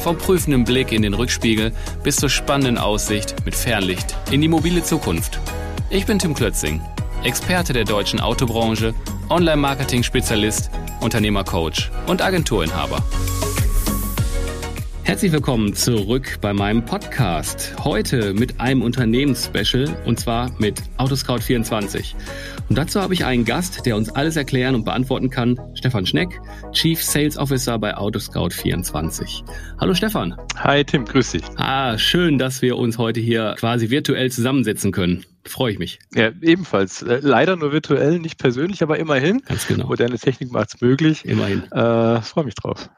Vom prüfenden Blick in den Rückspiegel bis zur spannenden Aussicht mit Fernlicht in die mobile Zukunft. Ich bin Tim Klötzing, Experte der deutschen Autobranche, Online-Marketing-Spezialist, Unternehmercoach und Agenturinhaber. Herzlich willkommen zurück bei meinem Podcast. Heute mit einem Unternehmensspecial und zwar mit Autoscout24. Und dazu habe ich einen Gast, der uns alles erklären und beantworten kann. Stefan Schneck, Chief Sales Officer bei Autoscout24. Hallo Stefan. Hi Tim, grüß dich. Ah, schön, dass wir uns heute hier quasi virtuell zusammensetzen können. Freue ich mich. Ja, ebenfalls. Äh, leider nur virtuell, nicht persönlich, aber immerhin. Ganz genau. Moderne Technik macht es möglich. Immerhin. Äh, Freue mich drauf.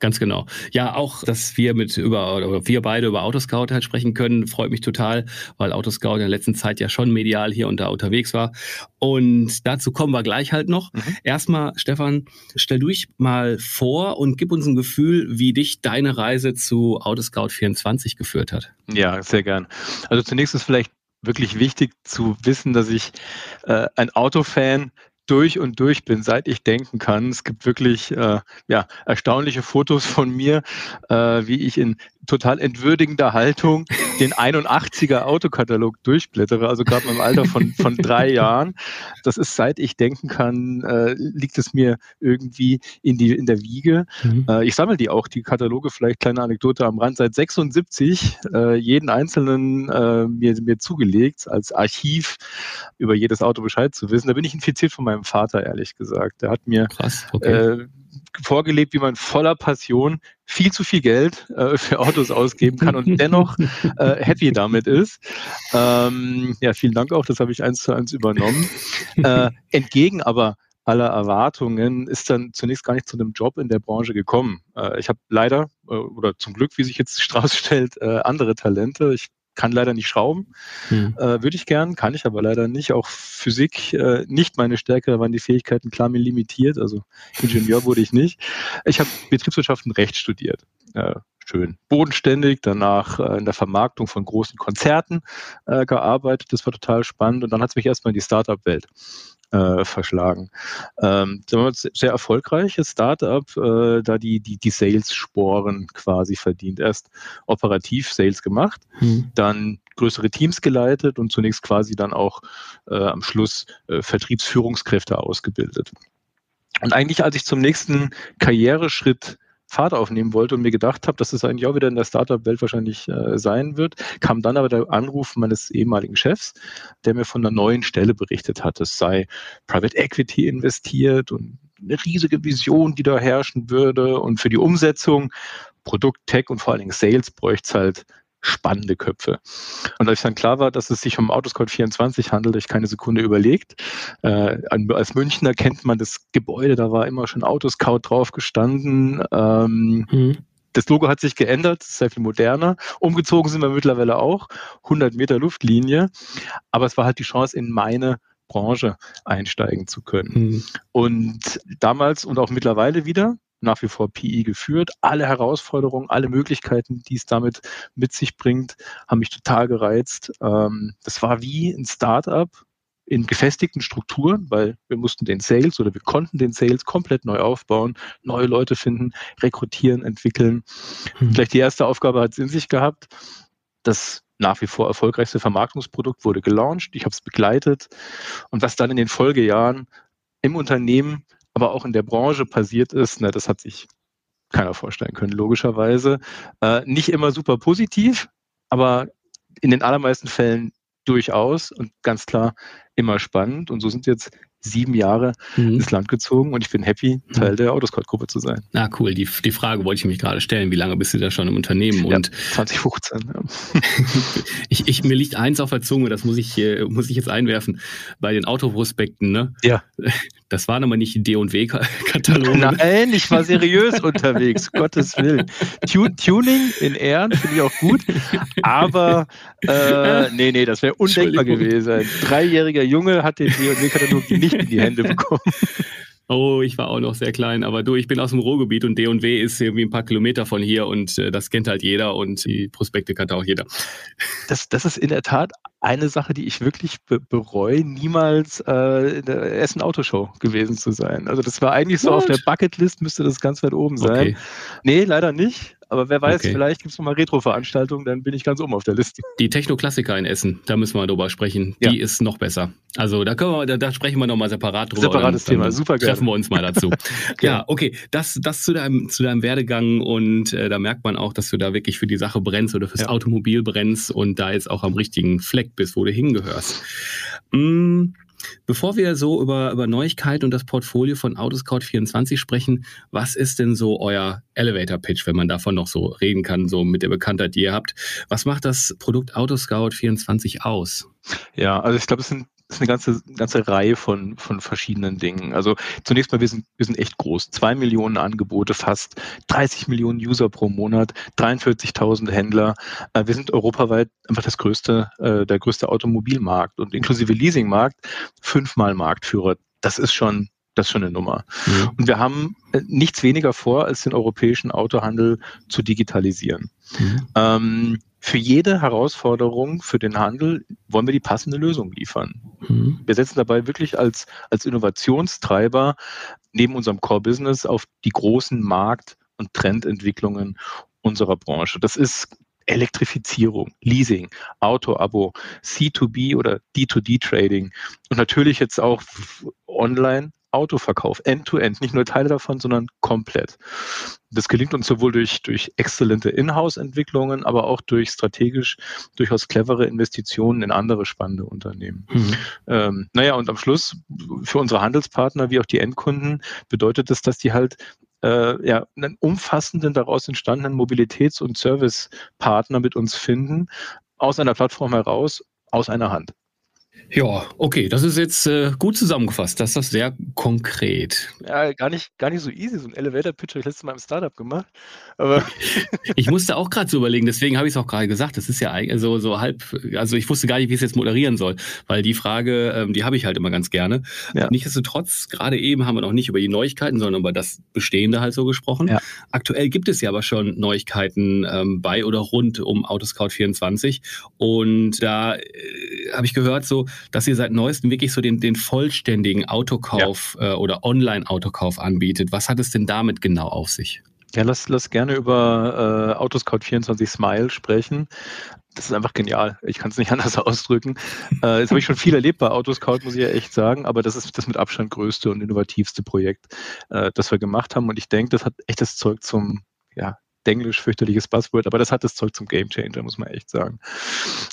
Ganz genau. Ja, auch, dass wir mit über oder wir beide über Autoscout halt sprechen können, freut mich total, weil Autoscout in der letzten Zeit ja schon medial hier und da unterwegs war. Und dazu kommen wir gleich halt noch. Mhm. Erstmal, Stefan, stell du dich mal vor und gib uns ein Gefühl, wie dich deine Reise zu Autoscout 24 geführt hat. Ja, sehr gern. Also zunächst ist vielleicht wirklich wichtig zu wissen, dass ich äh, ein Autofan durch und durch bin, seit ich denken kann. Es gibt wirklich äh, ja, erstaunliche Fotos von mir, äh, wie ich in total entwürdigender Haltung den 81er Autokatalog durchblättere, also gerade im Alter von, von drei Jahren. Das ist, seit ich denken kann, äh, liegt es mir irgendwie in, die, in der Wiege. Mhm. Äh, ich sammle die auch, die Kataloge, vielleicht kleine Anekdote am Rand, seit 76, äh, jeden einzelnen äh, mir, mir zugelegt, als Archiv über jedes Auto Bescheid zu wissen. Da bin ich infiziert von meinem Vater, ehrlich gesagt. Der hat mir Krass, okay. Vorgelebt, wie man voller Passion viel zu viel Geld äh, für Autos ausgeben kann und dennoch äh, happy damit ist. Ähm, ja, vielen Dank auch, das habe ich eins zu eins übernommen. Äh, entgegen aber aller Erwartungen ist dann zunächst gar nicht zu einem Job in der Branche gekommen. Äh, ich habe leider äh, oder zum Glück, wie sich jetzt Strauß stellt, äh, andere Talente. Ich kann leider nicht schrauben. Hm. Äh, Würde ich gern, kann ich aber leider nicht. Auch Physik äh, nicht meine Stärke, da waren die Fähigkeiten klar mir limitiert. Also Ingenieur wurde ich nicht. Ich habe Betriebswirtschaft und Recht studiert. Äh, schön bodenständig, danach äh, in der Vermarktung von großen Konzerten äh, gearbeitet. Das war total spannend und dann hat es mich erstmal in die Startup-Welt äh, verschlagen. Ähm, sehr erfolgreiches Startup, äh, da die, die, die Sales-Sporen quasi verdient. Erst operativ Sales gemacht, hm. dann größere Teams geleitet und zunächst quasi dann auch äh, am Schluss äh, Vertriebsführungskräfte ausgebildet. Und eigentlich, als ich zum nächsten Karriereschritt Fahrt aufnehmen wollte und mir gedacht habe, dass es eigentlich auch wieder in der Startup-Welt wahrscheinlich äh, sein wird, kam dann aber der Anruf meines ehemaligen Chefs, der mir von einer neuen Stelle berichtet hat. Es sei Private Equity investiert und eine riesige Vision, die da herrschen würde. Und für die Umsetzung, Produkt, Tech und vor allen Dingen Sales bräuchte es halt spannende Köpfe. Und als dann klar war, dass es sich um Autoscout 24 handelt, habe ich keine Sekunde überlegt. Äh, als Münchner kennt man das Gebäude, da war immer schon Autoscout drauf gestanden. Ähm, mhm. Das Logo hat sich geändert, sehr viel moderner. Umgezogen sind wir mittlerweile auch, 100 Meter Luftlinie. Aber es war halt die Chance, in meine Branche einsteigen zu können. Mhm. Und damals und auch mittlerweile wieder, nach wie vor PI geführt. Alle Herausforderungen, alle Möglichkeiten, die es damit mit sich bringt, haben mich total gereizt. Ähm, das war wie ein Startup in gefestigten Strukturen, weil wir mussten den Sales oder wir konnten den Sales komplett neu aufbauen, neue Leute finden, rekrutieren, entwickeln. Hm. Gleich die erste Aufgabe hat es in sich gehabt. Das nach wie vor erfolgreichste Vermarktungsprodukt wurde gelauncht. Ich habe es begleitet. Und was dann in den Folgejahren im Unternehmen aber auch in der Branche passiert ist, ne, das hat sich keiner vorstellen können, logischerweise. Äh, nicht immer super positiv, aber in den allermeisten Fällen durchaus und ganz klar immer spannend und so sind jetzt sieben Jahre mhm. ins Land gezogen und ich bin happy, Teil mhm. der Autoscout-Gruppe zu sein. Ah, cool. Die, die Frage wollte ich mich gerade stellen. Wie lange bist du da schon im Unternehmen? Ja, und 2015. Ja. ich, ich, mir liegt eins auf der Zunge, das muss ich, muss ich jetzt einwerfen. Bei den Autoprospekten, ne? Ja. Das waren aber nicht D&W-Kataloge. Nein, ich war seriös unterwegs, Gottes Willen. Tuning in Ehren finde ich auch gut, aber äh, nee, nee, das wäre undenkbar gewesen. Ein dreijähriger Junge hat den D&W-Katalog nicht in die Hände bekommen. Oh, ich war auch noch sehr klein, aber du, ich bin aus dem Ruhrgebiet und D&W ist irgendwie ein paar Kilometer von hier und äh, das kennt halt jeder und die Prospekte kennt auch jeder. Das, das ist in der Tat eine Sache, die ich wirklich be bereue, niemals äh, in der Essen Autoshow gewesen zu sein. Also das war eigentlich so What? auf der Bucketlist, müsste das ganz weit oben sein. Okay. Nee, leider nicht. Aber wer weiß, okay. vielleicht gibt es nochmal Retro-Veranstaltungen, dann bin ich ganz oben auf der Liste. Die Techno-Klassiker in Essen, da müssen wir drüber sprechen. Die ja. ist noch besser. Also da können wir, da, da sprechen wir nochmal separat drüber. Separates dann, Thema, super gerne. Treffen wir uns mal dazu. ja, okay. Das, das zu deinem, zu deinem Werdegang und äh, da merkt man auch, dass du da wirklich für die Sache brennst oder fürs ja. Automobil brennst und da jetzt auch am richtigen Fleck bist, wo du hingehörst. Mmh. Bevor wir so über, über Neuigkeiten und das Portfolio von Autoscout24 sprechen, was ist denn so euer Elevator Pitch, wenn man davon noch so reden kann, so mit der Bekanntheit, die ihr habt? Was macht das Produkt Autoscout24 aus? Ja, also ich glaube, es sind ist eine ganze, ganze Reihe von, von verschiedenen Dingen. Also zunächst mal, wir sind, wir sind echt groß. Zwei Millionen Angebote, fast 30 Millionen User pro Monat, 43.000 Händler. Äh, wir sind europaweit einfach das größte, äh, der größte Automobilmarkt und inklusive Leasingmarkt fünfmal Marktführer. Das ist schon das ist schon eine Nummer. Mhm. Und wir haben äh, nichts weniger vor, als den europäischen Autohandel zu digitalisieren. Mhm. Ähm, für jede Herausforderung für den Handel wollen wir die passende Lösung liefern. Mhm. Wir setzen dabei wirklich als, als Innovationstreiber neben unserem Core-Business auf die großen Markt- und Trendentwicklungen unserer Branche. Das ist Elektrifizierung, Leasing, Auto-Abo, C2B oder D2D-Trading und natürlich jetzt auch online Autoverkauf, end-to-end, -end, nicht nur Teile davon, sondern komplett. Das gelingt uns sowohl durch, durch exzellente Inhouse-Entwicklungen, aber auch durch strategisch durchaus clevere Investitionen in andere spannende Unternehmen. Mhm. Ähm, naja, und am Schluss für unsere Handelspartner wie auch die Endkunden bedeutet das, dass die halt äh, ja, einen umfassenden, daraus entstandenen Mobilitäts- und Servicepartner mit uns finden, aus einer Plattform heraus, aus einer Hand. Ja, okay, das ist jetzt äh, gut zusammengefasst. Das ist das sehr konkret. Ja, gar nicht, gar nicht so easy. So ein Elevator-Pitch habe ich letztes Mal im Startup gemacht. Aber ich musste auch gerade so überlegen, deswegen habe ich es auch gerade gesagt. Das ist ja so, so halb, also ich wusste gar nicht, wie ich es jetzt moderieren soll, weil die Frage, ähm, die habe ich halt immer ganz gerne. Ja. Nichtsdestotrotz, gerade eben haben wir noch nicht über die Neuigkeiten, sondern über das Bestehende halt so gesprochen. Ja. Aktuell gibt es ja aber schon Neuigkeiten ähm, bei oder rund um Autoscout 24 und da äh, habe ich gehört, so dass ihr seit neuestem wirklich so den, den vollständigen Autokauf ja. äh, oder Online-Autokauf anbietet. Was hat es denn damit genau auf sich? Ja, lass, lass gerne über äh, Autoscout 24 Smile sprechen. Das ist einfach genial. Ich kann es nicht anders ausdrücken. Äh, jetzt habe ich schon viel erlebt bei Autoscout, muss ich ja echt sagen, aber das ist das mit Abstand größte und innovativste Projekt, äh, das wir gemacht haben. Und ich denke, das hat echt das Zeug zum, ja, Englisch fürchterliches Buzzword, aber das hat das Zeug zum Gamechanger, muss man echt sagen.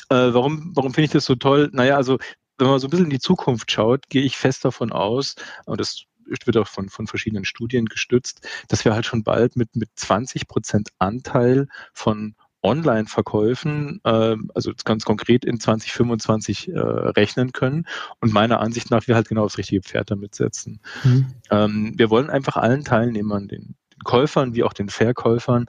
Äh, warum warum finde ich das so toll? Naja, also wenn man so ein bisschen in die Zukunft schaut, gehe ich fest davon aus, und das wird auch von, von verschiedenen Studien gestützt, dass wir halt schon bald mit, mit 20 Prozent Anteil von Online-Verkäufen, äh, also ganz konkret in 2025 äh, rechnen können und meiner Ansicht nach wir halt genau das richtige Pferd damit setzen. Mhm. Ähm, wir wollen einfach allen Teilnehmern, den Käufern wie auch den Verkäufern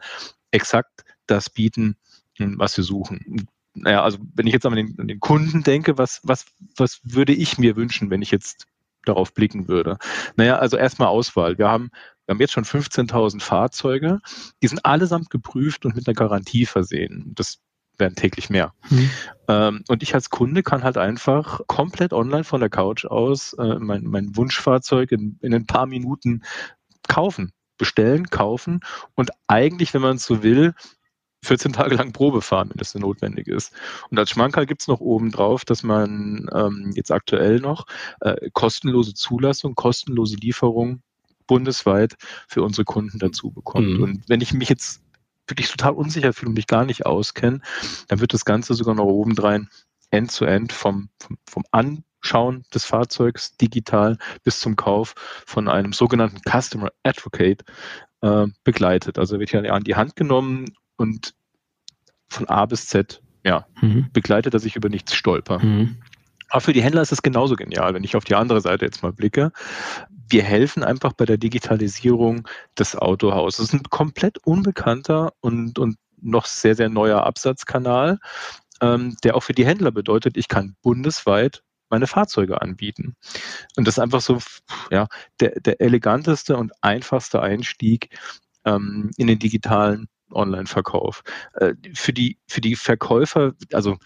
exakt das bieten, was wir suchen. Naja, also wenn ich jetzt an den, an den Kunden denke, was, was, was würde ich mir wünschen, wenn ich jetzt darauf blicken würde? Naja, also erstmal Auswahl. Wir haben, wir haben jetzt schon 15.000 Fahrzeuge, die sind allesamt geprüft und mit einer Garantie versehen. Das werden täglich mehr. Mhm. Ähm, und ich als Kunde kann halt einfach komplett online von der Couch aus äh, mein, mein Wunschfahrzeug in, in ein paar Minuten kaufen bestellen, kaufen und eigentlich, wenn man es so will, 14 Tage lang Probe fahren, wenn das so notwendig ist. Und als Schmankerl gibt es noch oben drauf, dass man ähm, jetzt aktuell noch äh, kostenlose Zulassung, kostenlose Lieferung bundesweit für unsere Kunden dazu bekommt. Mhm. Und wenn ich mich jetzt wirklich total unsicher fühle und mich gar nicht auskenne, dann wird das Ganze sogar noch obendrein end-to-end vom, vom, vom An Anschauen des Fahrzeugs digital bis zum Kauf von einem sogenannten Customer Advocate äh, begleitet. Also wird ja an die Hand genommen und von A bis Z ja, mhm. begleitet, dass ich über nichts stolper. Mhm. Aber für die Händler ist es genauso genial, wenn ich auf die andere Seite jetzt mal blicke. Wir helfen einfach bei der Digitalisierung des Autohauses. Es ist ein komplett unbekannter und, und noch sehr, sehr neuer Absatzkanal, ähm, der auch für die Händler bedeutet, ich kann bundesweit meine Fahrzeuge anbieten. Und das ist einfach so ja, der, der eleganteste und einfachste Einstieg ähm, in den digitalen Online-Verkauf. Äh, für, die, für die Verkäufer, also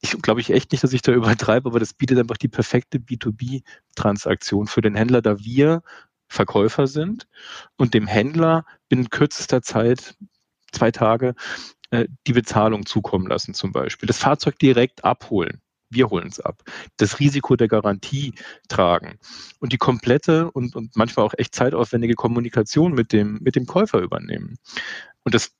ich glaube ich echt nicht, dass ich da übertreibe, aber das bietet einfach die perfekte B2B-Transaktion für den Händler, da wir Verkäufer sind und dem Händler binnen kürzester Zeit, zwei Tage, äh, die Bezahlung zukommen lassen zum Beispiel. Das Fahrzeug direkt abholen. Wir holen es ab. Das Risiko der Garantie tragen und die komplette und, und manchmal auch echt zeitaufwendige Kommunikation mit dem, mit dem Käufer übernehmen. Und das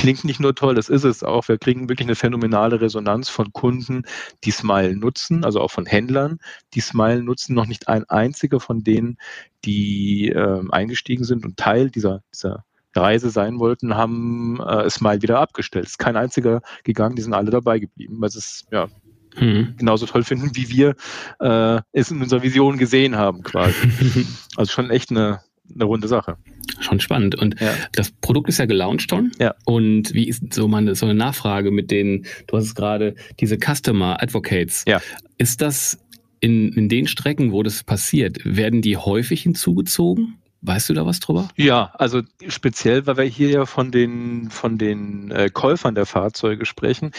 klingt nicht nur toll, das ist es auch. Wir kriegen wirklich eine phänomenale Resonanz von Kunden, die Smile nutzen, also auch von Händlern, die Smile nutzen. Noch nicht ein einziger von denen, die äh, eingestiegen sind und Teil dieser, dieser Reise sein wollten, haben äh, Smile wieder abgestellt. Es ist kein einziger gegangen, die sind alle dabei geblieben, sie es ja, hm. genauso toll finden, wie wir äh, es in unserer Vision gesehen haben quasi. also schon echt eine, eine runde Sache. Schon spannend. Und ja. das Produkt ist ja gelauncht schon. Ja. Und wie ist so, meine, so eine Nachfrage mit den, du hast es gerade, diese Customer Advocates. Ja. Ist das in, in den Strecken, wo das passiert, werden die häufig hinzugezogen? Weißt du da was drüber? Ja, also speziell, weil wir hier ja von den, von den äh, Käufern der Fahrzeuge sprechen.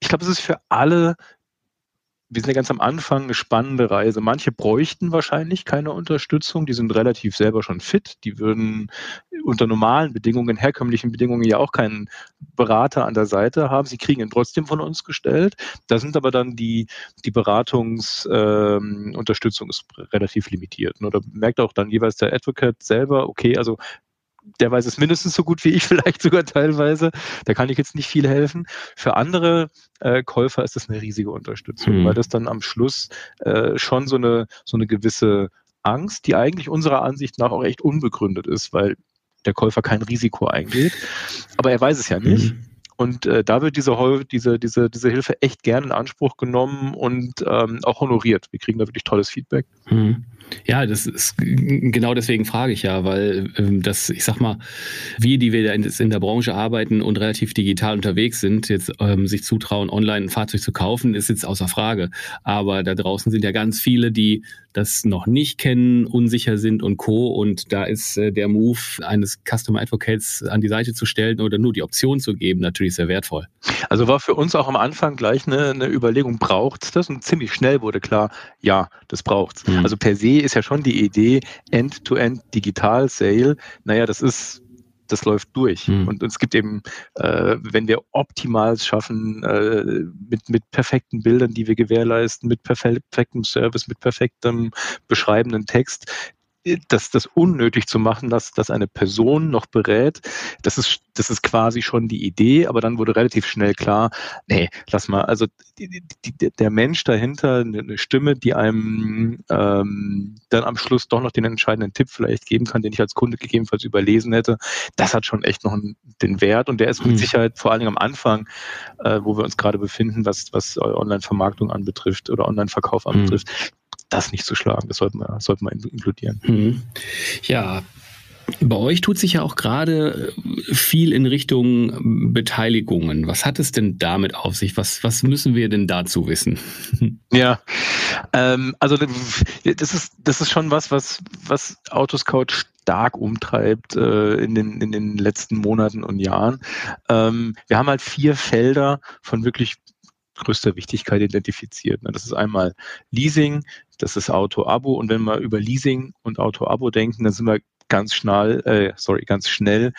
Ich glaube, es ist für alle wir sind ja ganz am Anfang eine spannende Reise. Manche bräuchten wahrscheinlich keine Unterstützung, die sind relativ selber schon fit, die würden unter normalen Bedingungen, herkömmlichen Bedingungen ja auch keinen Berater an der Seite haben. Sie kriegen ihn trotzdem von uns gestellt. Da sind aber dann die, die Beratungsunterstützung ähm, relativ limitiert. Ne? Da merkt auch dann jeweils der Advocate selber, okay, also der weiß es mindestens so gut wie ich, vielleicht sogar teilweise. Da kann ich jetzt nicht viel helfen. Für andere äh, Käufer ist das eine riesige Unterstützung, mhm. weil das dann am Schluss äh, schon so eine, so eine gewisse Angst, die eigentlich unserer Ansicht nach auch echt unbegründet ist, weil der Käufer kein Risiko eingeht. Aber er weiß es ja nicht. Mhm. Und äh, da wird diese, diese, diese, diese Hilfe echt gerne in Anspruch genommen und ähm, auch honoriert. Wir kriegen da wirklich tolles Feedback. Mhm. Ja, das ist genau deswegen frage ich ja, weil ähm, das, ich sag mal, wir, die wir in der Branche arbeiten und relativ digital unterwegs sind, jetzt ähm, sich zutrauen, online ein Fahrzeug zu kaufen, ist jetzt außer Frage. Aber da draußen sind ja ganz viele, die das noch nicht kennen, unsicher sind und Co. Und da ist äh, der Move eines Customer Advocates an die Seite zu stellen oder nur die Option zu geben, natürlich sehr wertvoll. Also war für uns auch am Anfang gleich eine, eine Überlegung, braucht das? Und ziemlich schnell wurde klar, ja, das braucht's. Mhm. Also per se ist ja schon die Idee, End-to-End Digital Sale, naja, das ist das läuft durch. Mhm. Und, und, es gibt eben, äh, wenn wir optimal schaffen, äh, mit, mit perfekten Bildern, die wir gewährleisten, mit perfektem Service, mit perfektem beschreibenden Text, das, das unnötig zu machen, dass, dass eine Person noch berät, das ist, das ist quasi schon die Idee, aber dann wurde relativ schnell klar, nee, lass mal, also die, die, der Mensch dahinter, eine Stimme, die einem ähm, dann am Schluss doch noch den entscheidenden Tipp vielleicht geben kann, den ich als Kunde gegebenenfalls überlesen hätte, das hat schon echt noch den Wert und der ist mit mhm. Sicherheit vor allen Dingen am Anfang, äh, wo wir uns gerade befinden, was, was Online-Vermarktung anbetrifft oder Online-Verkauf mhm. anbetrifft, mhm das nicht zu schlagen. Das sollte man, sollte man inkludieren. Mhm. Ja, bei euch tut sich ja auch gerade viel in Richtung Beteiligungen. Was hat es denn damit auf sich? Was, was müssen wir denn dazu wissen? Ja, ähm, also das ist, das ist schon was, was, was Autoscout stark umtreibt äh, in, den, in den letzten Monaten und Jahren. Ähm, wir haben halt vier Felder von wirklich größter Wichtigkeit identifiziert. Das ist einmal Leasing, das ist Auto-Abo und wenn wir über Leasing und Auto-Abo denken, dann sind wir ganz schnell, äh, sorry, ganz schnell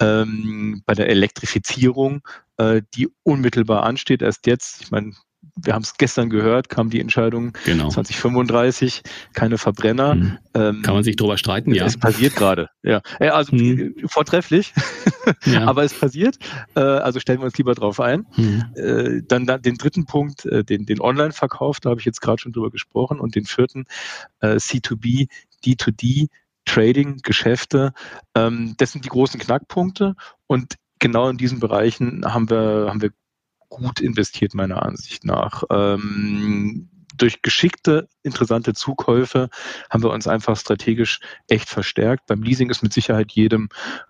ähm, bei der Elektrifizierung, äh, die unmittelbar ansteht. Erst jetzt, ich meine, wir haben es gestern gehört, kam die Entscheidung genau. 2035, keine Verbrenner. Mhm. Ähm, Kann man sich drüber streiten, ja. Es passiert gerade, ja. Also mhm. vortrefflich, ja. aber es passiert. Äh, also stellen wir uns lieber drauf ein. Mhm. Äh, dann, dann den dritten Punkt, äh, den, den Online-Verkauf, da habe ich jetzt gerade schon drüber gesprochen. Und den vierten, äh, C2B, D2D, Trading, Geschäfte. Ähm, das sind die großen Knackpunkte. Und genau in diesen Bereichen haben wir, haben wir gut investiert, meiner Ansicht nach. Ähm, durch geschickte, interessante Zukäufe haben wir uns einfach strategisch echt verstärkt. Beim Leasing ist mit Sicherheit jedem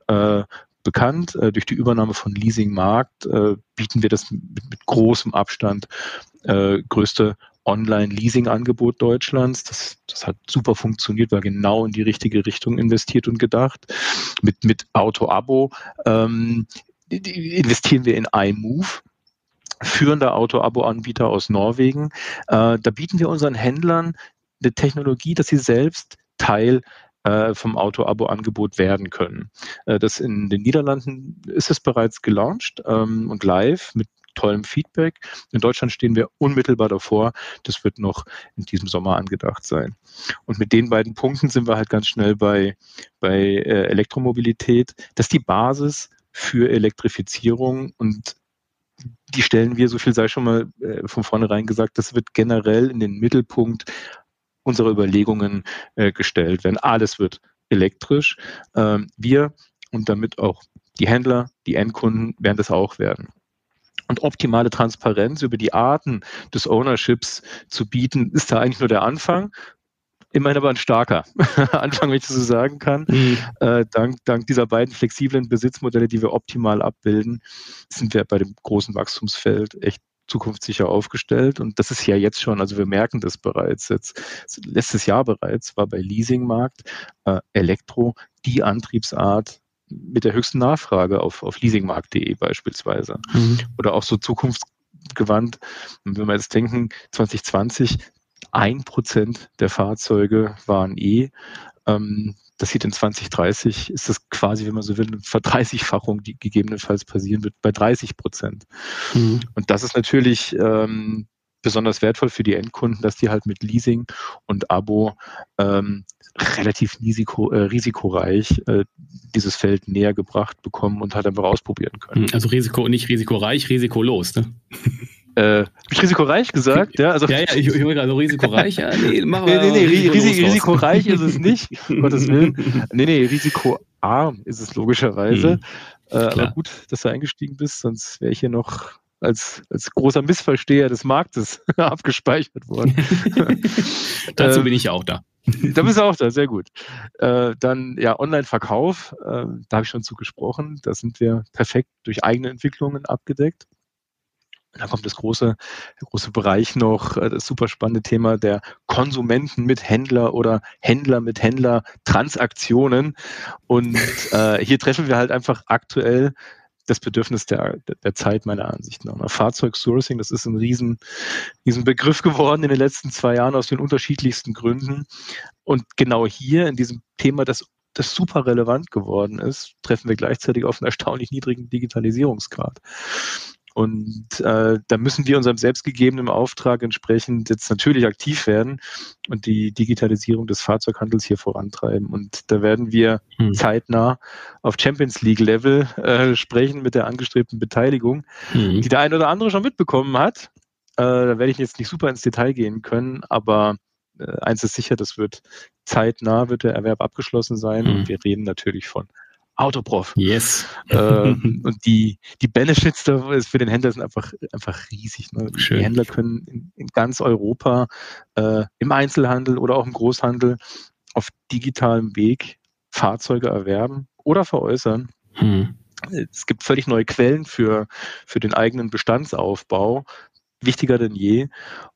äh, bekannt. Äh, durch die Übernahme von Leasingmarkt äh, bieten wir das mit, mit großem Abstand äh, größte Online-Leasing-Angebot Deutschlands. Das, das hat super funktioniert, war genau in die richtige Richtung investiert und gedacht. Mit, mit Auto-Abo ähm, investieren wir in iMove führender Auto-Abo-Anbieter aus Norwegen. Äh, da bieten wir unseren Händlern eine Technologie, dass sie selbst Teil äh, vom Auto-Abo-Angebot werden können. Äh, das in den Niederlanden ist es bereits gelauncht ähm, und live mit tollem Feedback. In Deutschland stehen wir unmittelbar davor. Das wird noch in diesem Sommer angedacht sein. Und mit den beiden Punkten sind wir halt ganz schnell bei, bei äh, Elektromobilität. Das ist die Basis für Elektrifizierung und die stellen wir, so viel sei schon mal äh, von vornherein gesagt, das wird generell in den Mittelpunkt unserer Überlegungen äh, gestellt werden. Alles wird elektrisch. Ähm, wir und damit auch die Händler, die Endkunden werden das auch werden. Und optimale Transparenz über die Arten des Ownerships zu bieten, ist da eigentlich nur der Anfang. Immerhin aber ein starker Anfang, wenn ich das so sagen kann. Mhm. Äh, dank, dank dieser beiden flexiblen Besitzmodelle, die wir optimal abbilden, sind wir bei dem großen Wachstumsfeld echt zukunftssicher aufgestellt. Und das ist ja jetzt schon, also wir merken das bereits jetzt. Letztes Jahr bereits war bei Leasingmarkt äh, Elektro die Antriebsart mit der höchsten Nachfrage auf, auf leasingmarkt.de beispielsweise. Mhm. Oder auch so zukunftsgewandt, wenn wir jetzt denken, 2020 ein Prozent der Fahrzeuge waren E. Ähm, das sieht in 2030, ist das quasi, wenn man so will, eine Verdreißigfachung, die gegebenenfalls passieren wird, bei 30 Prozent. Mhm. Und das ist natürlich ähm, besonders wertvoll für die Endkunden, dass die halt mit Leasing und Abo ähm, relativ risiko, äh, risikoreich äh, dieses Feld näher gebracht bekommen und halt einfach ausprobieren können. Also Risiko nicht risikoreich, risikolos, ne? Äh, ich risikoreich gesagt? Ja, also, ja, ja ich, ich höre gerade risikoreich. Ja, nee, mach nee, nee, nee Risiko risikoreich ist es nicht, um Gottes Willen. Nee, nee, risikoarm ist es logischerweise. Mhm, äh, aber gut, dass du eingestiegen bist, sonst wäre ich hier noch als, als großer Missversteher des Marktes abgespeichert worden. Dazu ähm, bin ich auch da. Da bist du auch da, sehr gut. Äh, dann ja, Online-Verkauf, äh, da habe ich schon zu gesprochen. Da sind wir perfekt durch eigene Entwicklungen abgedeckt. Da kommt das große, der große Bereich noch, äh, das super spannende Thema der Konsumenten mit Händler oder Händler mit Händler Transaktionen. Und äh, hier treffen wir halt einfach aktuell das Bedürfnis der, der Zeit meiner Ansicht nach. Fahrzeugsourcing, das ist ein riesen, riesen Begriff geworden in den letzten zwei Jahren aus den unterschiedlichsten Gründen. Und genau hier in diesem Thema, das das super relevant geworden ist, treffen wir gleichzeitig auf einen erstaunlich niedrigen Digitalisierungsgrad. Und äh, da müssen wir unserem selbstgegebenen Auftrag entsprechend jetzt natürlich aktiv werden und die Digitalisierung des Fahrzeughandels hier vorantreiben. Und da werden wir hm. zeitnah auf Champions League Level äh, sprechen mit der angestrebten Beteiligung, hm. die der eine oder andere schon mitbekommen hat. Äh, da werde ich jetzt nicht super ins Detail gehen können, aber äh, eins ist sicher, das wird zeitnah wird der Erwerb abgeschlossen sein. Hm. Und wir reden natürlich von Autoprof. Yes. Äh, und die, die Benefits für den Händler sind einfach, einfach riesig. Ne? Die Händler können in, in ganz Europa äh, im Einzelhandel oder auch im Großhandel auf digitalem Weg Fahrzeuge erwerben oder veräußern. Hm. Es gibt völlig neue Quellen für, für den eigenen Bestandsaufbau, wichtiger denn je.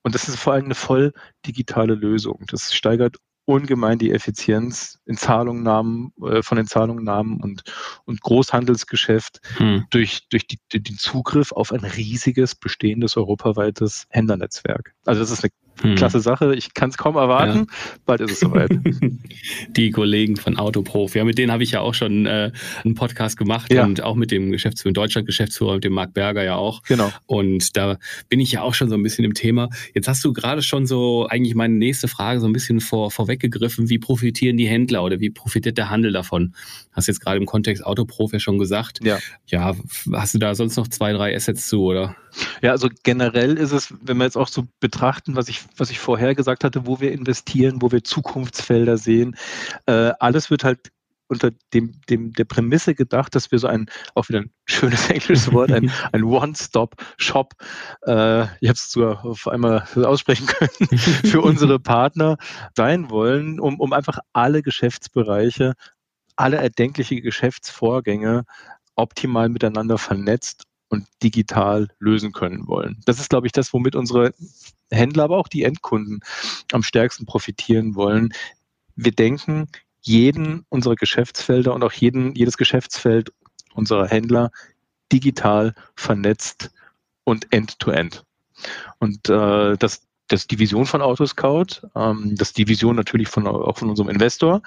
Und das ist vor allem eine voll digitale Lösung. Das steigert ungemein die Effizienz in Zahlungnahmen, äh, von den Zahlungnahmen und, und Großhandelsgeschäft hm. durch, durch die, den Zugriff auf ein riesiges, bestehendes, europaweites Händlernetzwerk. Also das ist eine Hm. Klasse Sache. Ich kann es kaum erwarten. Ja. Bald ist es soweit. Die Kollegen von Autoprof, ja, mit denen habe ich ja auch schon äh, einen Podcast gemacht ja. und auch mit dem Geschäftsführer, Deutschland-Geschäftsführer, mit dem Marc Berger ja auch. Genau. Und da bin ich ja auch schon so ein bisschen im Thema. Jetzt hast du gerade schon so eigentlich meine nächste Frage so ein bisschen vor, vorweggegriffen. Wie profitieren die Händler oder wie profitiert der Handel davon? Hast jetzt gerade im Kontext Autoprof ja schon gesagt. Ja. Ja, hast du da sonst noch zwei, drei Assets zu, oder? Ja, also generell ist es, wenn wir jetzt auch so betrachten, was ich, was ich vorher gesagt hatte, wo wir investieren, wo wir Zukunftsfelder sehen, äh, alles wird halt unter dem, dem, der Prämisse gedacht, dass wir so ein, auch wieder ein schönes englisches Wort, ein, ein One-Stop-Shop, äh, ich habe es sogar auf einmal aussprechen können, für unsere Partner sein wollen, um, um einfach alle Geschäftsbereiche, alle erdenkliche Geschäftsvorgänge optimal miteinander vernetzt und digital lösen können wollen. Das ist, glaube ich, das, womit unsere Händler, aber auch die Endkunden am stärksten profitieren wollen. Wir denken jeden unserer Geschäftsfelder und auch jeden, jedes Geschäftsfeld unserer Händler digital vernetzt und end-to-end. -end. Und äh, das, das ist die Vision von Autoscout, ähm, das ist die Vision natürlich von, auch von unserem Investor.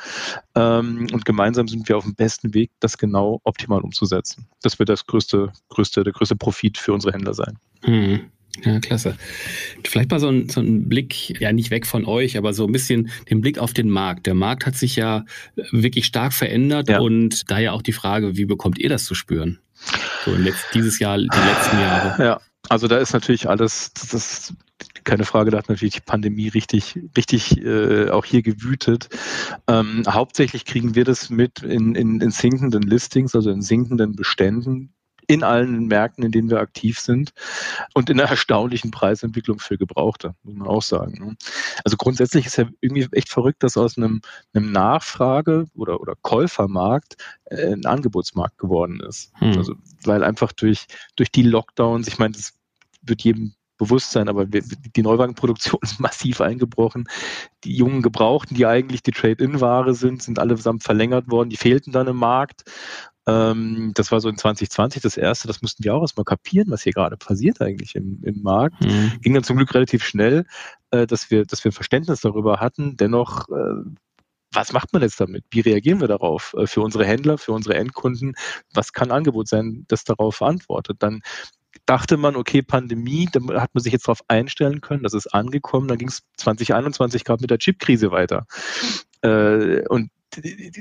Ähm, und gemeinsam sind wir auf dem besten Weg, das genau optimal umzusetzen. Das wird das größte, größte, der größte Profit für unsere Händler sein. Mhm. Ja, klasse. Vielleicht mal so ein, so ein Blick, ja nicht weg von euch, aber so ein bisschen den Blick auf den Markt. Der Markt hat sich ja wirklich stark verändert ja. und daher auch die Frage, wie bekommt ihr das zu spüren? So letzt, dieses Jahr, die letzten Jahre. Ja, also da ist natürlich alles, das keine Frage, da hat natürlich die Pandemie richtig, richtig äh, auch hier gewütet. Ähm, hauptsächlich kriegen wir das mit in, in, in sinkenden Listings, also in sinkenden Beständen in allen Märkten, in denen wir aktiv sind und in einer erstaunlichen Preisentwicklung für Gebrauchte, muss man auch sagen. Ne? Also grundsätzlich ist ja irgendwie echt verrückt, dass aus einem, einem Nachfrage- oder, oder Käufermarkt äh, ein Angebotsmarkt geworden ist. Hm. Also, weil einfach durch, durch die Lockdowns, ich meine, das wird jedem bewusst sein, aber die Neuwagenproduktion ist massiv eingebrochen. Die jungen Gebrauchten, die eigentlich die Trade-in-Ware sind, sind allesamt verlängert worden. Die fehlten dann im Markt. Ähm, das war so in 2020 das erste, das mussten wir auch erstmal kapieren, was hier gerade passiert eigentlich im, im Markt. Mhm. Ging dann zum Glück relativ schnell, äh, dass wir, dass wir Verständnis darüber hatten. Dennoch, äh, was macht man jetzt damit? Wie reagieren wir darauf? Äh, für unsere Händler, für unsere Endkunden, was kann Angebot sein, das darauf antwortet? Dann dachte man, okay, Pandemie, da hat man sich jetzt darauf einstellen können, das ist angekommen. Dann ging es 2021 gerade mit der Chipkrise weiter. Äh, und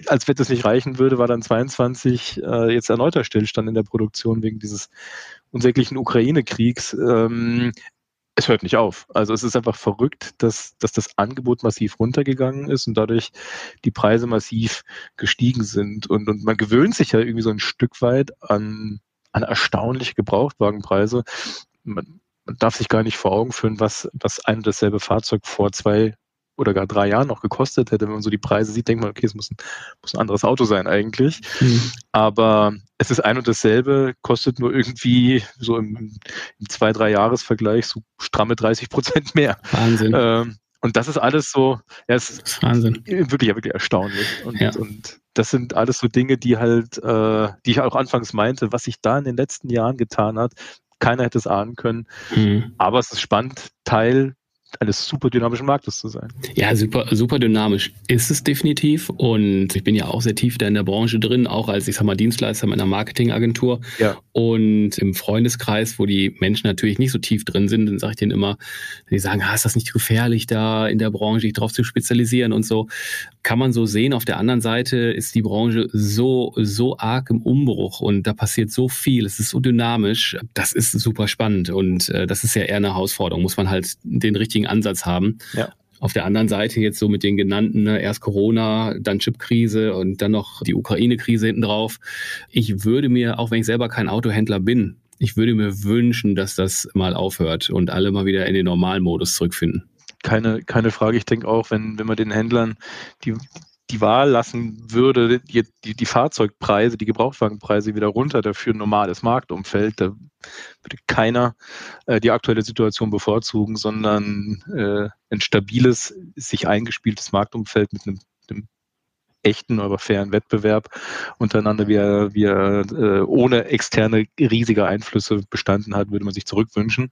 als wenn das nicht reichen würde, war dann 22 äh, jetzt erneuter Stillstand in der Produktion wegen dieses unsäglichen Ukraine-Kriegs. Ähm, es hört nicht auf. Also es ist einfach verrückt, dass, dass das Angebot massiv runtergegangen ist und dadurch die Preise massiv gestiegen sind. Und, und man gewöhnt sich ja irgendwie so ein Stück weit an, an erstaunliche Gebrauchtwagenpreise. Man, man darf sich gar nicht vor Augen führen, was, was ein und dasselbe Fahrzeug vor zwei oder gar drei Jahren noch gekostet hätte. Wenn man so die Preise sieht, denkt man, okay, es muss ein, muss ein anderes Auto sein eigentlich. Mhm. Aber es ist ein und dasselbe, kostet nur irgendwie so im, im zwei, drei Jahresvergleich so stramme 30 Prozent mehr. Wahnsinn. Ähm, und das ist alles so, ja, es ist Wahnsinn. wirklich, wirklich erstaunlich. Und, ja. und das sind alles so Dinge, die halt, äh, die ich auch anfangs meinte, was sich da in den letzten Jahren getan hat. Keiner hätte es ahnen können. Mhm. Aber es ist spannend, Teil eines super dynamischen Marktes zu sein. Ja, super, super dynamisch ist es definitiv. Und ich bin ja auch sehr tief da in der Branche drin, auch als, ich sag mal, Dienstleister meiner Marketingagentur. Ja. Und im Freundeskreis, wo die Menschen natürlich nicht so tief drin sind, dann sage ich denen immer, die sagen, ah, ist das nicht gefährlich, da in der Branche sich drauf zu spezialisieren und so. Kann man so sehen. Auf der anderen Seite ist die Branche so, so arg im Umbruch und da passiert so viel. Es ist so dynamisch. Das ist super spannend und äh, das ist ja eher eine Herausforderung. Muss man halt den richtigen richtigen Ansatz haben. Ja. Auf der anderen Seite jetzt so mit den genannten, ne, erst Corona, dann Chipkrise und dann noch die Ukraine-Krise hinten drauf. Ich würde mir, auch wenn ich selber kein Autohändler bin, ich würde mir wünschen, dass das mal aufhört und alle mal wieder in den Normalmodus zurückfinden. Keine, keine Frage. Ich denke auch, wenn, wenn man den Händlern die, die Wahl lassen würde, die, die, die Fahrzeugpreise, die Gebrauchtwagenpreise wieder runter dafür ein normales Marktumfeld, da würde keiner äh, die aktuelle Situation bevorzugen, sondern äh, ein stabiles, sich eingespieltes Marktumfeld mit einem, einem echten, aber fairen Wettbewerb untereinander, wie er, wie er äh, ohne externe riesige Einflüsse bestanden hat, würde man sich zurückwünschen.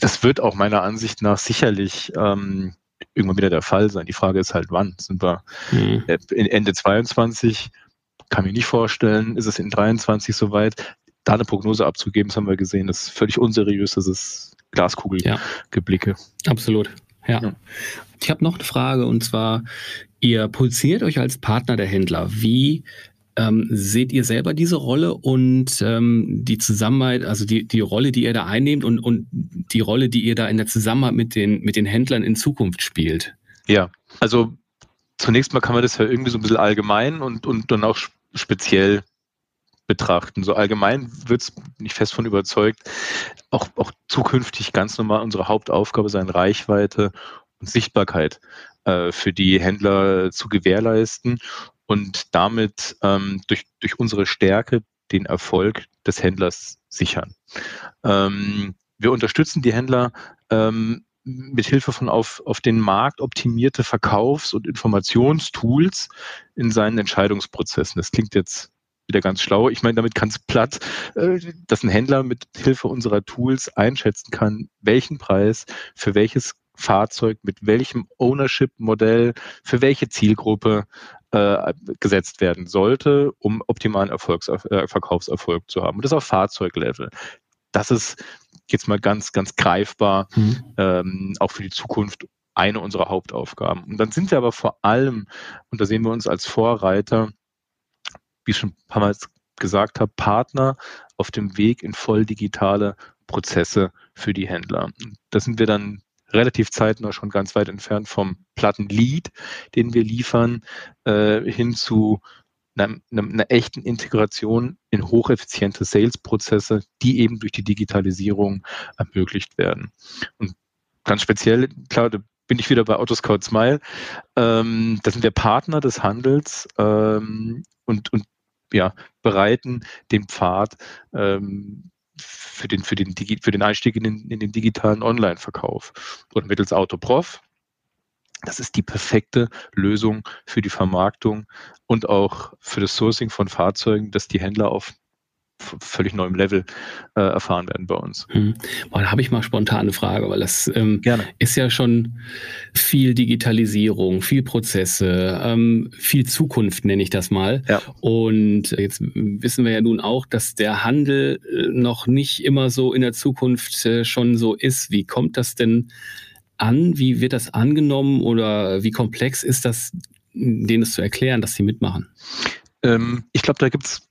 Das wird auch meiner Ansicht nach sicherlich ähm, irgendwann wieder der Fall sein. Die Frage ist halt, wann? Sind wir mhm. Ende 22? Kann mir nicht vorstellen. Ist es in 23 soweit? Da eine Prognose abzugeben, das haben wir gesehen, das ist völlig unseriös. Das ist Glaskugelgeblicke. Ja, absolut. Ja. ja. Ich habe noch eine Frage und zwar, ihr positioniert euch als Partner der Händler. Wie ähm, seht ihr selber diese Rolle und ähm, die Zusammenarbeit, also die, die Rolle, die ihr da einnehmt und, und die Rolle, die ihr da in der Zusammenarbeit mit den, mit den Händlern in Zukunft spielt? Ja, also zunächst mal kann man das ja irgendwie so ein bisschen allgemein und, und dann auch speziell betrachten. So allgemein wird es, bin ich fest von überzeugt, auch, auch zukünftig ganz normal unsere Hauptaufgabe sein, Reichweite und Sichtbarkeit äh, für die Händler zu gewährleisten und damit ähm, durch, durch unsere Stärke den Erfolg des Händlers sichern. Ähm, wir unterstützen die Händler ähm, mit Hilfe von auf, auf den Markt optimierte Verkaufs- und Informationstools in seinen Entscheidungsprozessen. Das klingt jetzt wieder ganz schlau. Ich meine damit ganz platt, äh, dass ein Händler mit Hilfe unserer Tools einschätzen kann, welchen Preis für welches Fahrzeug mit welchem Ownership-Modell für welche Zielgruppe äh, gesetzt werden sollte, um optimalen Erfolgs äh, Verkaufserfolg zu haben. Und das auf Fahrzeuglevel. Das ist jetzt mal ganz, ganz greifbar, mhm. ähm, auch für die Zukunft eine unserer Hauptaufgaben. Und dann sind wir aber vor allem, und da sehen wir uns als Vorreiter, wie ich schon ein paar Mal gesagt habe, Partner auf dem Weg in voll digitale Prozesse für die Händler. Da sind wir dann relativ zeitnah schon ganz weit entfernt vom Plattenlead, den wir liefern, äh, hin zu einer, einer, echten Integration in hocheffiziente Sales-Prozesse, die eben durch die Digitalisierung ermöglicht werden. Und ganz speziell, klar, da bin ich wieder bei Autoscout Smile. Ähm, da sind wir Partner des Handels ähm, und, und ja, bereiten den Pfad ähm, für den, für den, für den Einstieg in den, in den digitalen Online-Verkauf. Und mittels Autoprof, das ist die perfekte Lösung für die Vermarktung und auch für das Sourcing von Fahrzeugen, dass die Händler auf völlig neuem Level äh, erfahren werden bei uns. Hm. Boah, da habe ich mal spontane Frage, weil das ähm, ist ja schon viel Digitalisierung, viel Prozesse, ähm, viel Zukunft nenne ich das mal. Ja. Und jetzt wissen wir ja nun auch, dass der Handel äh, noch nicht immer so in der Zukunft äh, schon so ist. Wie kommt das denn an? Wie wird das angenommen oder wie komplex ist das, denen es zu erklären, dass sie mitmachen? Ähm, ich glaube, da gibt es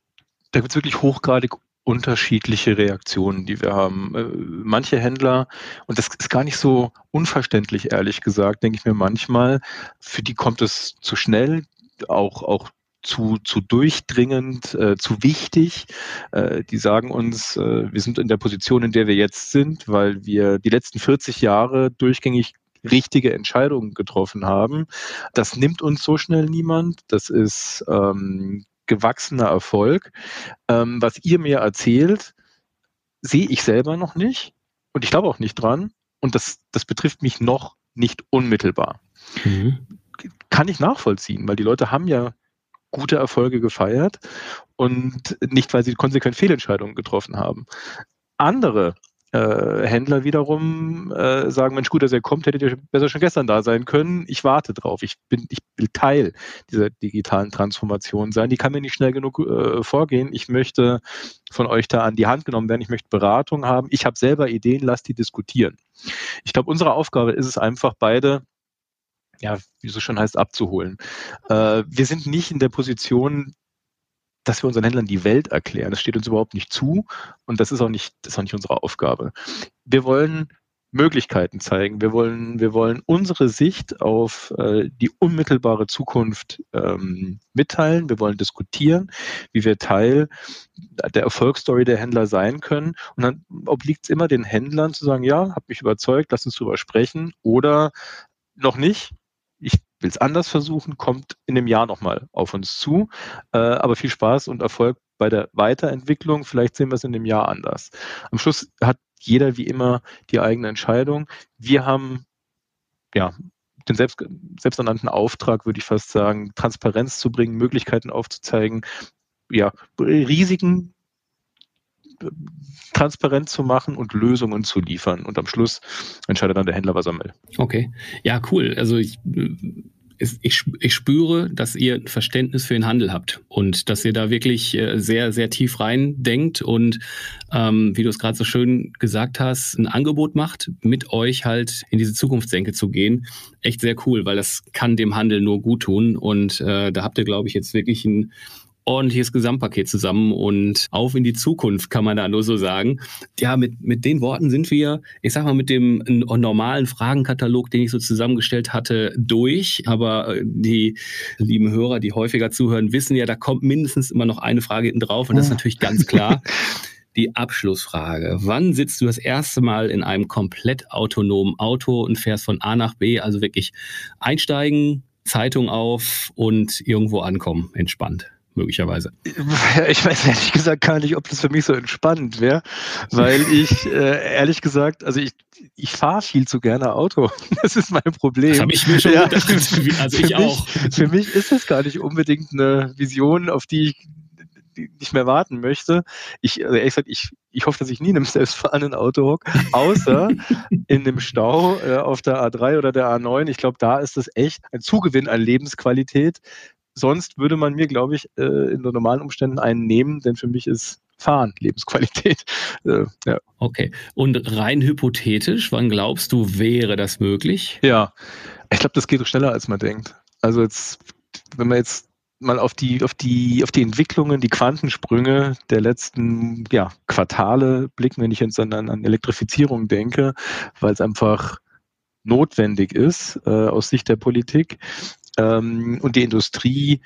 da gibt es wirklich hochgradig unterschiedliche Reaktionen, die wir haben. Äh, manche Händler, und das ist gar nicht so unverständlich, ehrlich gesagt, denke ich mir manchmal, für die kommt es zu schnell, auch, auch zu, zu durchdringend, äh, zu wichtig. Äh, die sagen uns, äh, wir sind in der Position, in der wir jetzt sind, weil wir die letzten 40 Jahre durchgängig richtige Entscheidungen getroffen haben. Das nimmt uns so schnell niemand. Das ist ähm, gewachsener Erfolg. Ähm, was ihr mir erzählt, sehe ich selber noch nicht und ich glaube auch nicht dran. Und das, das betrifft mich noch nicht unmittelbar. Mhm. Kann ich nachvollziehen, weil die Leute haben ja gute Erfolge gefeiert und nicht, weil sie konsequent Fehlentscheidungen getroffen haben. Andere äh, Händler wiederum äh, sagen, Mensch, gut, dass er kommt, hättet ihr besser schon gestern da sein können. Ich warte drauf. Ich bin, ich will Teil dieser digitalen Transformation sein. Die kann mir nicht schnell genug äh, vorgehen. Ich möchte von euch da an die Hand genommen werden. Ich möchte Beratung haben. Ich habe selber Ideen, lasst die diskutieren. Ich glaube, unsere Aufgabe ist es einfach, beide ja, wie so schon heißt, abzuholen. Äh, wir sind nicht in der Position, dass wir unseren Händlern die Welt erklären. Das steht uns überhaupt nicht zu und das ist auch nicht, das ist auch nicht unsere Aufgabe. Wir wollen Möglichkeiten zeigen. Wir wollen, wir wollen unsere Sicht auf äh, die unmittelbare Zukunft ähm, mitteilen. Wir wollen diskutieren, wie wir Teil der Erfolgsstory der Händler sein können. Und dann obliegt es immer den Händlern zu sagen, ja, hab mich überzeugt, lass uns drüber sprechen oder noch nicht. Will es anders versuchen, kommt in einem Jahr nochmal auf uns zu. Äh, aber viel Spaß und Erfolg bei der Weiterentwicklung. Vielleicht sehen wir es in dem Jahr anders. Am Schluss hat jeder wie immer die eigene Entscheidung. Wir haben ja den selbst, selbsternannten Auftrag, würde ich fast sagen, Transparenz zu bringen, Möglichkeiten aufzuzeigen, ja, Risiken transparent zu machen und Lösungen zu liefern. Und am Schluss entscheidet dann der Händler, was er will. Okay. Ja, cool. Also ich ich, ich spüre, dass ihr ein Verständnis für den Handel habt und dass ihr da wirklich äh, sehr, sehr tief rein denkt und ähm, wie du es gerade so schön gesagt hast, ein Angebot macht, mit euch halt in diese Zukunftsdenke zu gehen. Echt sehr cool, weil das kann dem Handel nur gut tun. Und äh, da habt ihr, glaube ich, jetzt wirklich ein ordentliches Gesamtpaket zusammen und auf in die Zukunft, kann man da nur so sagen. Ja, mit, mit den Worten sind wir, ich sag mal, mit dem normalen Fragenkatalog, den ich so zusammengestellt hatte, durch. Aber äh, die lieben Hörer, die häufiger zuhören, wissen ja, da kommt mindestens immer noch eine Frage hinten drauf und das ist natürlich ganz klar. Die Abschlussfrage. Wann sitzt du das erste Mal in einem komplett autonomen Auto und fährst von A nach B, also wirklich einsteigen, Zeitung auf und irgendwo ankommen, entspannt? Möglicherweise. Ich weiß ehrlich gesagt gar nicht, ob das für mich so entspannend wäre, weil ich äh, ehrlich gesagt, also ich, ich fahre viel zu gerne Auto. Das ist mein Problem. Das habe ich mir schon ja, gedacht. Also ich auch. für mich ist das gar nicht unbedingt eine Vision, auf die ich nicht mehr warten möchte. Ich, also ehrlich gesagt, ich, ich hoffe, dass ich nie in einem selbstfahrenden Auto hocke, außer in dem Stau äh, auf der A3 oder der A9. Ich glaube, da ist das echt ein Zugewinn an Lebensqualität, sonst würde man mir, glaube ich, äh, in normalen Umständen einen nehmen, denn für mich ist Fahren Lebensqualität. Äh, ja. Okay. Und rein hypothetisch, wann glaubst du, wäre das möglich? Ja, ich glaube, das geht schneller, als man denkt. Also jetzt, wenn man jetzt mal auf die, auf die, auf die Entwicklungen, die Quantensprünge der letzten ja, Quartale blicken, wenn ich jetzt an, an Elektrifizierung denke, weil es einfach notwendig ist äh, aus Sicht der Politik ähm, und die Industrie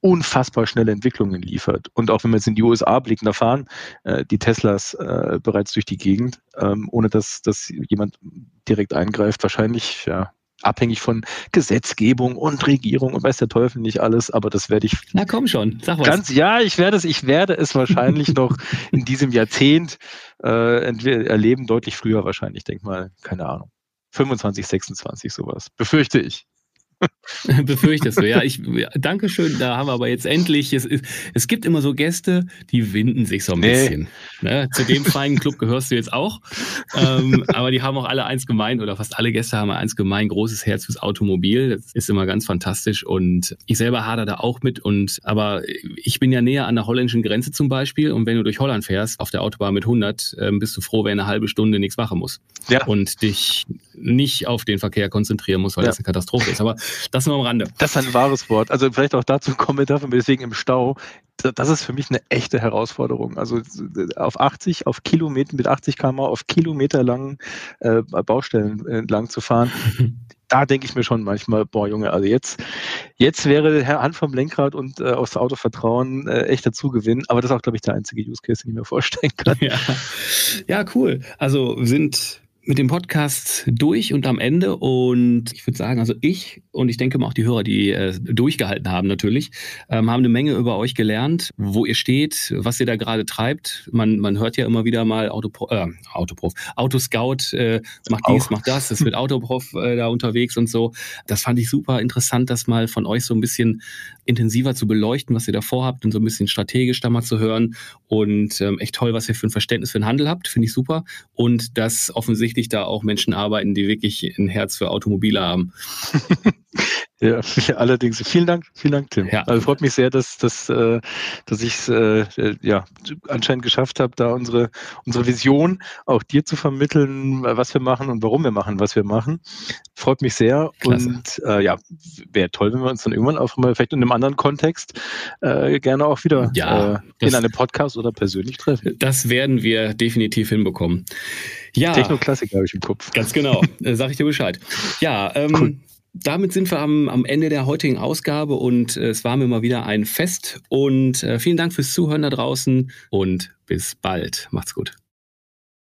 unfassbar schnelle Entwicklungen liefert. Und auch wenn wir jetzt in die USA blicken, da fahren äh, die Teslas äh, bereits durch die Gegend, ähm, ohne dass, dass jemand direkt eingreift. Wahrscheinlich ja, abhängig von Gesetzgebung und Regierung und weiß der Teufel nicht alles, aber das werde ich. Na komm schon, sag was. Ganz, ja, ich werde es, ich werde es wahrscheinlich noch in diesem Jahrzehnt äh, erleben, deutlich früher wahrscheinlich, denk mal, keine Ahnung. 25, 26 sowas, befürchte ich. Befürchtest du, ja. Ich, danke schön, da haben wir aber jetzt endlich, es, es gibt immer so Gäste, die winden sich so ein nee. bisschen. Ne? Zu dem feinen Club gehörst du jetzt auch. Ähm, aber die haben auch alle eins gemeint, oder fast alle Gäste haben eins gemeint, großes Herz fürs Automobil. Das ist immer ganz fantastisch. Und ich selber hader da auch mit. Und aber ich bin ja näher an der holländischen Grenze zum Beispiel. Und wenn du durch Holland fährst, auf der Autobahn mit 100, ähm, bist du froh, wenn eine halbe Stunde nichts machen muss. Ja. Und dich nicht auf den Verkehr konzentrieren muss, weil ja. das eine Katastrophe ist. Aber das nur am Rande. Das ist ein wahres Wort. Also vielleicht auch dazu Kommentar von mir, deswegen im Stau. Das ist für mich eine echte Herausforderung. Also auf 80, auf Kilometer, mit 80 km auf Kilometer langen äh, Baustellen entlang zu fahren. da denke ich mir schon manchmal, boah Junge, also jetzt, jetzt wäre Herr Hand vom Lenkrad und äh, aufs Auto vertrauen äh, echt dazu gewinnen. Aber das ist auch, glaube ich, der einzige Use Case, den ich mir vorstellen kann. Ja, ja cool. Also sind mit dem Podcast durch und am Ende. Und ich würde sagen, also ich und ich denke mal auch die Hörer, die äh, durchgehalten haben natürlich, ähm, haben eine Menge über euch gelernt, wo ihr steht, was ihr da gerade treibt. Man, man hört ja immer wieder mal Autopro äh, Autoprof, Autoscout äh, macht auch. dies, macht das, es wird Autoprof äh, da unterwegs und so. Das fand ich super interessant, das mal von euch so ein bisschen intensiver zu beleuchten, was ihr da vorhabt und so ein bisschen strategisch da mal zu hören. Und ähm, echt toll, was ihr für ein Verständnis für den Handel habt, finde ich super. Und dass offensichtlich da auch Menschen arbeiten, die wirklich ein Herz für Automobile haben. Ja, allerdings. Vielen Dank, vielen Dank, Tim. Ja. Also freut mich sehr, dass, dass, äh, dass ich es äh, ja, anscheinend geschafft habe, da unsere, unsere Vision auch dir zu vermitteln, was wir machen und warum wir machen, was wir machen. Freut mich sehr. Klasse. Und äh, ja, wäre toll, wenn wir uns dann irgendwann auch mal vielleicht in einem anderen Kontext äh, gerne auch wieder ja, äh, in einem Podcast oder persönlich treffen. Das werden wir definitiv hinbekommen. Ja. Technoklassik habe ich im Kopf. Ganz genau. Äh, sag ich dir Bescheid. Ja, ähm, cool damit sind wir am, am Ende der heutigen Ausgabe und äh, es war mir mal wieder ein Fest. Und äh, vielen Dank fürs Zuhören da draußen und bis bald. Macht's gut.